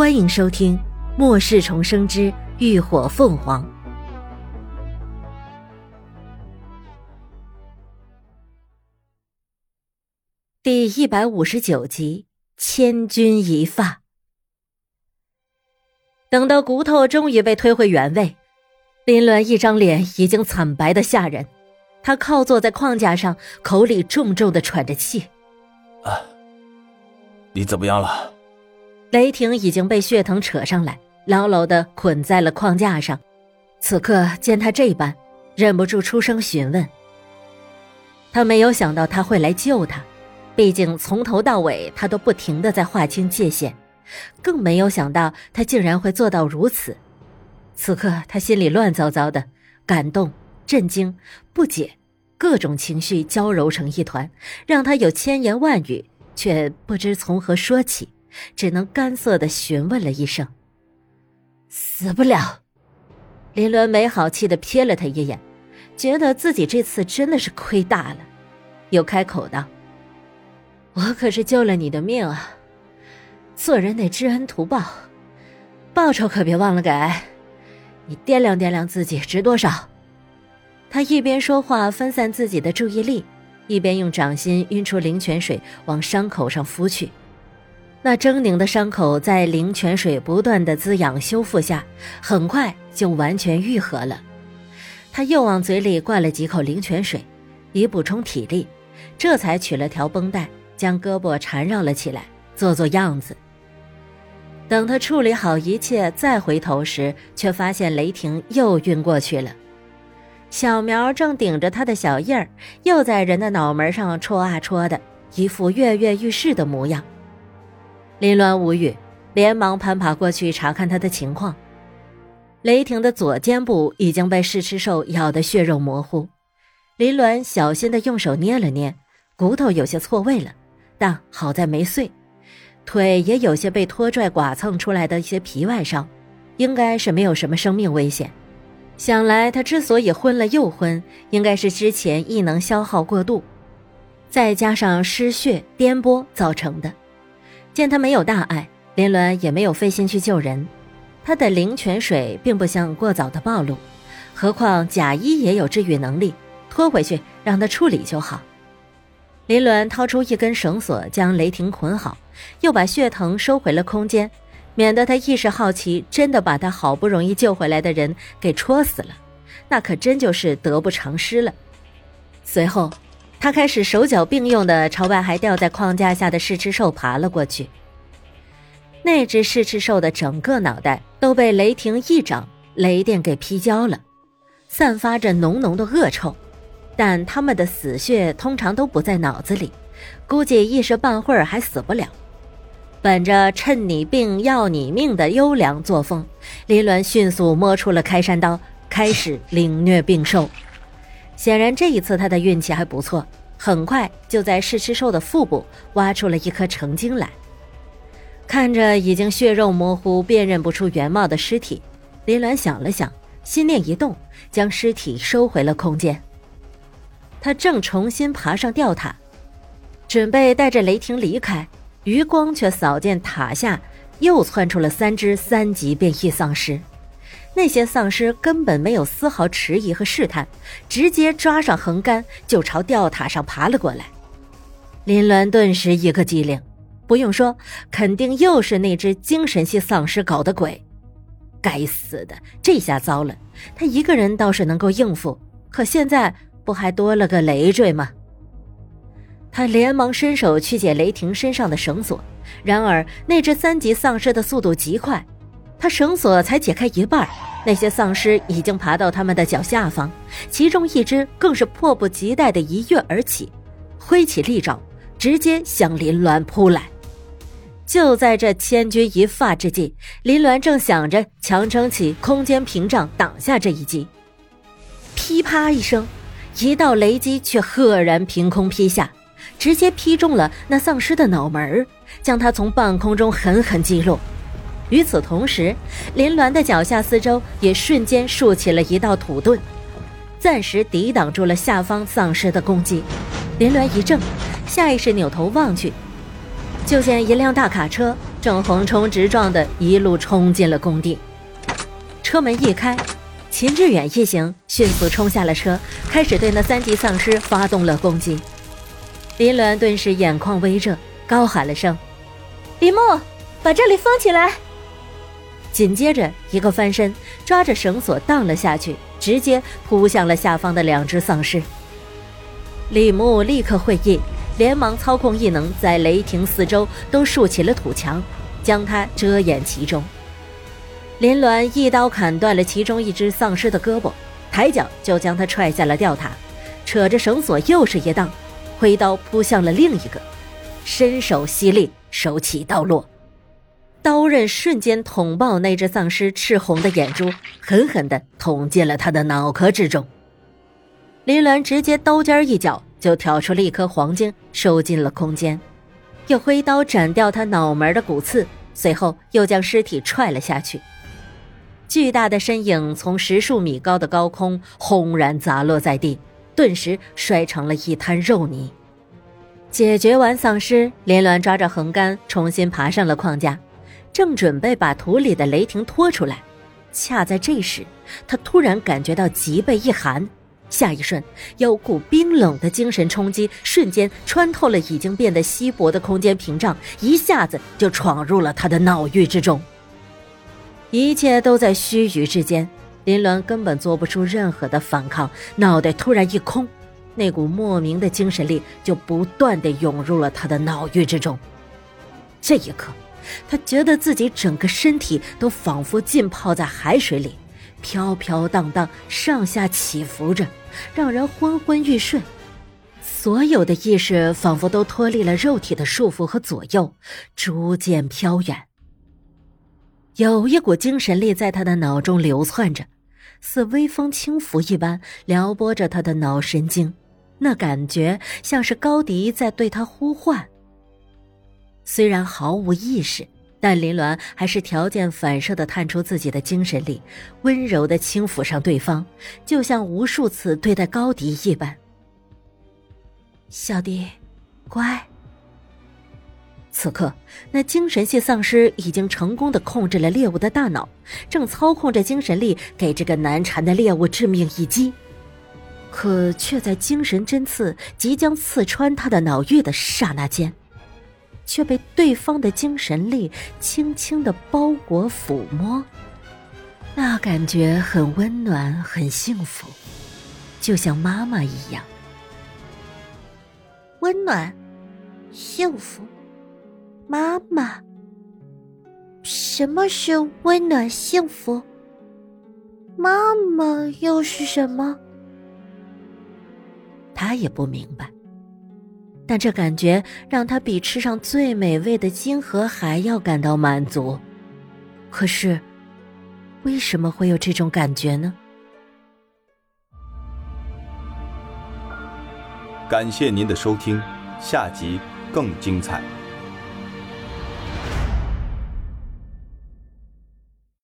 欢迎收听《末世重生之浴火凤凰》第一百五十九集《千钧一发》。等到骨头终于被推回原位，林鸾一张脸已经惨白的吓人，他靠坐在框架上，口里重重的喘着气。啊，你怎么样了？雷霆已经被血藤扯上来，牢牢的捆在了框架上。此刻见他这般，忍不住出声询问。他没有想到他会来救他，毕竟从头到尾他都不停的在划清界限，更没有想到他竟然会做到如此。此刻他心里乱糟糟的，感动、震惊、不解，各种情绪交揉成一团，让他有千言万语却不知从何说起。只能干涩的询问了一声：“死不了。”林伦没好气的瞥了他一眼，觉得自己这次真的是亏大了，又开口道：“我可是救了你的命啊，做人得知恩图报，报酬可别忘了给。你掂量掂量自己值多少。”他一边说话分散自己的注意力，一边用掌心晕出灵泉水往伤口上敷去。那狰狞的伤口在灵泉水不断的滋养修复下，很快就完全愈合了。他又往嘴里灌了几口灵泉水，以补充体力，这才取了条绷带，将胳膊缠绕了起来，做做样子。等他处理好一切，再回头时，却发现雷霆又晕过去了。小苗正顶着他的小印儿，又在人的脑门上戳啊戳的，一副跃跃欲试的模样。林鸾无语，连忙攀爬过去查看他的情况。雷霆的左肩部已经被试吃兽咬得血肉模糊，林鸾小心的用手捏了捏，骨头有些错位了，但好在没碎。腿也有些被拖拽剐蹭出来的一些皮外伤，应该是没有什么生命危险。想来他之所以昏了又昏，应该是之前异能消耗过度，再加上失血颠簸造成的。见他没有大碍，林鸾也没有费心去救人。他的灵泉水并不想过早的暴露，何况贾一也有治愈能力，拖回去让他处理就好。林鸾掏出一根绳索，将雷霆捆好，又把血藤收回了空间，免得他一时好奇，真的把他好不容易救回来的人给戳死了，那可真就是得不偿失了。随后。他开始手脚并用的朝外还吊在框架下的试吃兽爬了过去。那只试吃兽的整个脑袋都被雷霆一掌雷电给劈焦了，散发着浓浓的恶臭。但他们的死穴通常都不在脑子里，估计一时半会儿还死不了。本着趁你病要你命的优良作风，林鸾迅速摸出了开山刀，开始凌虐病兽。显然这一次他的运气还不错，很快就在试吃兽的腹部挖出了一颗成精来。看着已经血肉模糊、辨认不出原貌的尸体，林鸾想了想，心念一动，将尸体收回了空间。他正重新爬上吊塔，准备带着雷霆离开，余光却扫见塔下又窜出了三只三级变异丧尸。那些丧尸根本没有丝毫迟疑和试探，直接抓上横杆就朝吊塔上爬了过来。林鸾顿时一个机灵，不用说，肯定又是那只精神系丧尸搞的鬼。该死的，这下糟了！他一个人倒是能够应付，可现在不还多了个累赘吗？他连忙伸手去解雷霆身上的绳索，然而那只三级丧尸的速度极快。他绳索才解开一半，那些丧尸已经爬到他们的脚下方，其中一只更是迫不及待地一跃而起，挥起利爪，直接向林鸾扑来。就在这千钧一发之际，林鸾正想着强撑起空间屏障挡下这一击，噼啪一声，一道雷击却赫然凭空劈下，直接劈中了那丧尸的脑门将他从半空中狠狠击落。与此同时，林鸾的脚下四周也瞬间竖起了一道土盾，暂时抵挡住了下方丧尸的攻击。林鸾一怔，下意识扭头望去，就见一辆大卡车正横冲直撞的一路冲进了工地。车门一开，秦志远一行迅速冲下了车，开始对那三级丧尸发动了攻击。林鸾顿时眼眶微热，高喊了声：“李牧，把这里封起来！”紧接着，一个翻身，抓着绳索荡了下去，直接扑向了下方的两只丧尸。李牧立刻会意，连忙操控异能，在雷霆四周都竖起了土墙，将它遮掩其中。林鸾一刀砍断了其中一只丧尸的胳膊，抬脚就将他踹下了吊塔，扯着绳索又是一荡。挥刀扑向了另一个，伸手犀利，手起刀落，刀刃瞬间捅爆那只丧尸赤红的眼珠，狠狠地捅进了他的脑壳之中。林鸾直接刀尖一脚就挑出了一颗黄金，收进了空间，又挥刀斩掉他脑门的骨刺，随后又将尸体踹了下去。巨大的身影从十数米高的高空轰然砸落在地。顿时摔成了一滩肉泥。解决完丧尸，林鸾抓着横杆重新爬上了框架，正准备把土里的雷霆拖出来。恰在这时，他突然感觉到脊背一寒，下一瞬，有股冰冷的精神冲击瞬间穿透了已经变得稀薄的空间屏障，一下子就闯入了他的脑域之中。一切都在须臾之间。林鸾根本做不出任何的反抗，脑袋突然一空，那股莫名的精神力就不断的涌入了他的脑域之中。这一刻，他觉得自己整个身体都仿佛浸泡在海水里，飘飘荡荡，上下起伏着，让人昏昏欲睡。所有的意识仿佛都脱离了肉体的束缚和左右，逐渐飘远。有一股精神力在他的脑中流窜着，似微风轻拂一般撩拨着他的脑神经，那感觉像是高迪在对他呼唤。虽然毫无意识，但林鸾还是条件反射的探出自己的精神力，温柔的轻抚上对方，就像无数次对待高迪一般。小迪，乖。此刻，那精神系丧尸已经成功的控制了猎物的大脑，正操控着精神力给这个难缠的猎物致命一击。可却在精神针刺即将刺穿他的脑域的刹那间，却被对方的精神力轻轻的包裹抚摸。那感觉很温暖，很幸福，就像妈妈一样。温暖，幸福。妈妈，什么是温暖幸福？妈妈又是什么？他也不明白，但这感觉让他比吃上最美味的晶核还要感到满足。可是，为什么会有这种感觉呢？感谢您的收听，下集更精彩。